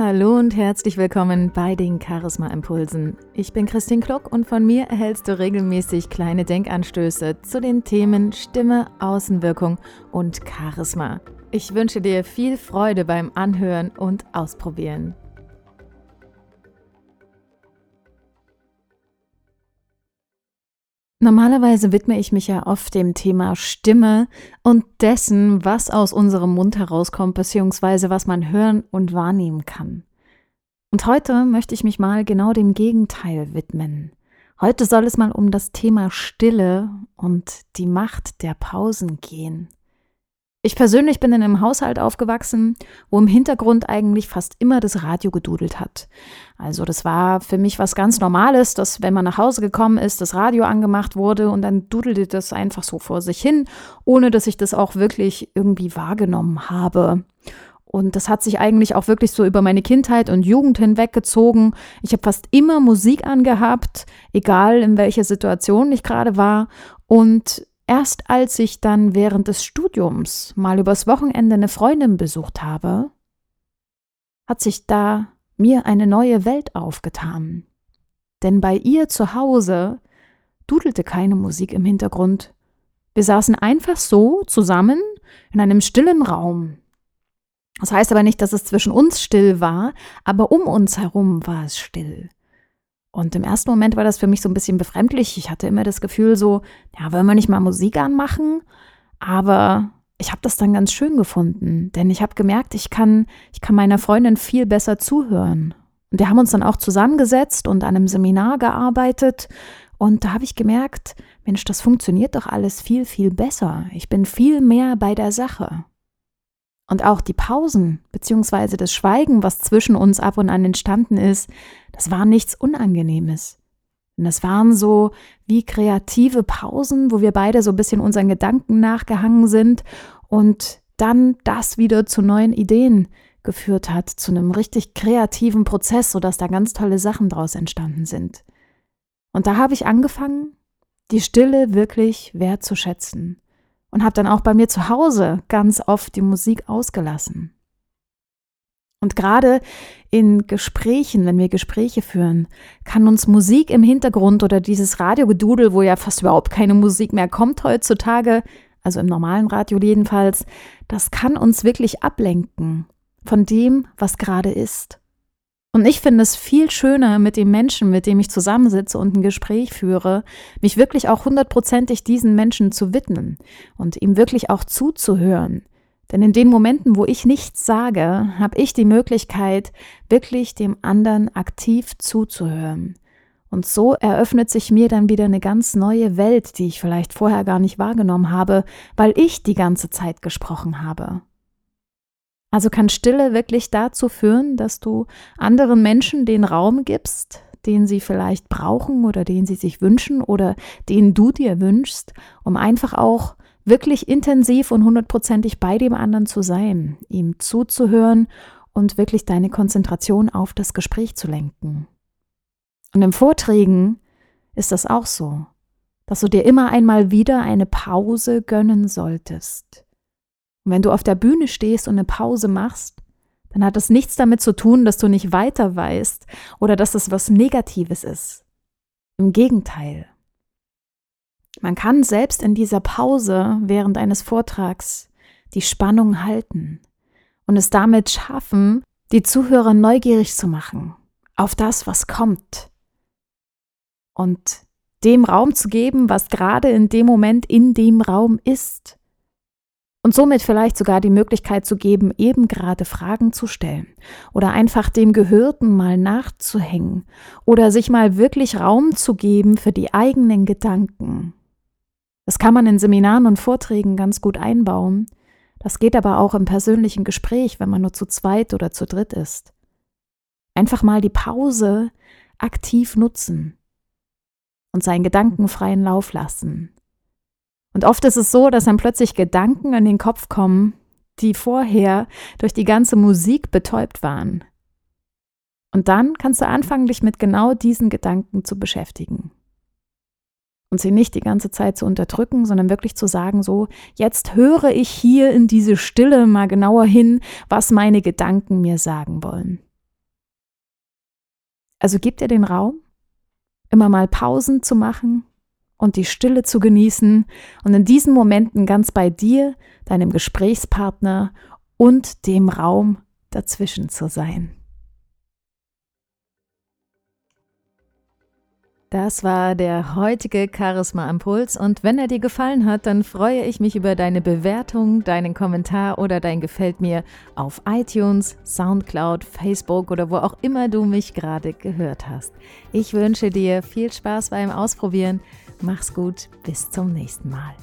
Hallo und herzlich willkommen bei den Charisma Impulsen. Ich bin Christine Kluck und von mir erhältst du regelmäßig kleine Denkanstöße zu den Themen Stimme, Außenwirkung und Charisma. Ich wünsche dir viel Freude beim Anhören und Ausprobieren. Normalerweise widme ich mich ja oft dem Thema Stimme und dessen, was aus unserem Mund herauskommt, beziehungsweise was man hören und wahrnehmen kann. Und heute möchte ich mich mal genau dem Gegenteil widmen. Heute soll es mal um das Thema Stille und die Macht der Pausen gehen. Ich persönlich bin in einem Haushalt aufgewachsen, wo im Hintergrund eigentlich fast immer das Radio gedudelt hat. Also das war für mich was ganz Normales, dass wenn man nach Hause gekommen ist, das Radio angemacht wurde und dann dudelte das einfach so vor sich hin, ohne dass ich das auch wirklich irgendwie wahrgenommen habe. Und das hat sich eigentlich auch wirklich so über meine Kindheit und Jugend hinweggezogen. Ich habe fast immer Musik angehabt, egal in welcher Situation ich gerade war. Und Erst als ich dann während des Studiums mal übers Wochenende eine Freundin besucht habe, hat sich da mir eine neue Welt aufgetan. Denn bei ihr zu Hause dudelte keine Musik im Hintergrund. Wir saßen einfach so zusammen in einem stillen Raum. Das heißt aber nicht, dass es zwischen uns still war, aber um uns herum war es still. Und im ersten Moment war das für mich so ein bisschen befremdlich. Ich hatte immer das Gefühl so, ja, wollen wir nicht mal Musik anmachen? Aber ich habe das dann ganz schön gefunden, denn ich habe gemerkt, ich kann, ich kann meiner Freundin viel besser zuhören. Und wir haben uns dann auch zusammengesetzt und an einem Seminar gearbeitet. Und da habe ich gemerkt, Mensch, das funktioniert doch alles viel, viel besser. Ich bin viel mehr bei der Sache. Und auch die Pausen beziehungsweise das Schweigen, was zwischen uns ab und an entstanden ist, das war nichts Unangenehmes. Und das waren so wie kreative Pausen, wo wir beide so ein bisschen unseren Gedanken nachgehangen sind und dann das wieder zu neuen Ideen geführt hat, zu einem richtig kreativen Prozess, sodass da ganz tolle Sachen draus entstanden sind. Und da habe ich angefangen, die Stille wirklich wertzuschätzen und habe dann auch bei mir zu Hause ganz oft die Musik ausgelassen. Und gerade in Gesprächen, wenn wir Gespräche führen, kann uns Musik im Hintergrund oder dieses Radiogedudel, wo ja fast überhaupt keine Musik mehr kommt heutzutage, also im normalen Radio jedenfalls, das kann uns wirklich ablenken von dem, was gerade ist. Und ich finde es viel schöner, mit dem Menschen, mit dem ich zusammensitze und ein Gespräch führe, mich wirklich auch hundertprozentig diesen Menschen zu widmen und ihm wirklich auch zuzuhören. Denn in den Momenten, wo ich nichts sage, habe ich die Möglichkeit, wirklich dem anderen aktiv zuzuhören. Und so eröffnet sich mir dann wieder eine ganz neue Welt, die ich vielleicht vorher gar nicht wahrgenommen habe, weil ich die ganze Zeit gesprochen habe. Also kann Stille wirklich dazu führen, dass du anderen Menschen den Raum gibst, den sie vielleicht brauchen oder den sie sich wünschen oder den du dir wünschst, um einfach auch wirklich intensiv und hundertprozentig bei dem anderen zu sein, ihm zuzuhören und wirklich deine Konzentration auf das Gespräch zu lenken. Und im Vorträgen ist das auch so, dass du dir immer einmal wieder eine Pause gönnen solltest. Und wenn du auf der Bühne stehst und eine Pause machst, dann hat das nichts damit zu tun, dass du nicht weiter weißt oder dass es was Negatives ist. Im Gegenteil. Man kann selbst in dieser Pause während eines Vortrags die Spannung halten und es damit schaffen, die Zuhörer neugierig zu machen auf das, was kommt. Und dem Raum zu geben, was gerade in dem Moment in dem Raum ist und somit vielleicht sogar die Möglichkeit zu geben, eben gerade Fragen zu stellen oder einfach dem Gehörten mal nachzuhängen oder sich mal wirklich Raum zu geben für die eigenen Gedanken. Das kann man in Seminaren und Vorträgen ganz gut einbauen. Das geht aber auch im persönlichen Gespräch, wenn man nur zu zweit oder zu dritt ist. Einfach mal die Pause aktiv nutzen und seinen Gedanken freien Lauf lassen und oft ist es so, dass dann plötzlich Gedanken in den Kopf kommen, die vorher durch die ganze Musik betäubt waren. Und dann kannst du anfangen, dich mit genau diesen Gedanken zu beschäftigen. Und sie nicht die ganze Zeit zu unterdrücken, sondern wirklich zu sagen, so, jetzt höre ich hier in diese Stille mal genauer hin, was meine Gedanken mir sagen wollen. Also gib dir den Raum, immer mal Pausen zu machen und die Stille zu genießen und in diesen Momenten ganz bei dir, deinem Gesprächspartner und dem Raum dazwischen zu sein. Das war der heutige Charisma Impuls und wenn er dir gefallen hat, dann freue ich mich über deine Bewertung, deinen Kommentar oder dein Gefällt mir auf iTunes, SoundCloud, Facebook oder wo auch immer du mich gerade gehört hast. Ich wünsche dir viel Spaß beim Ausprobieren. Mach's gut, bis zum nächsten Mal.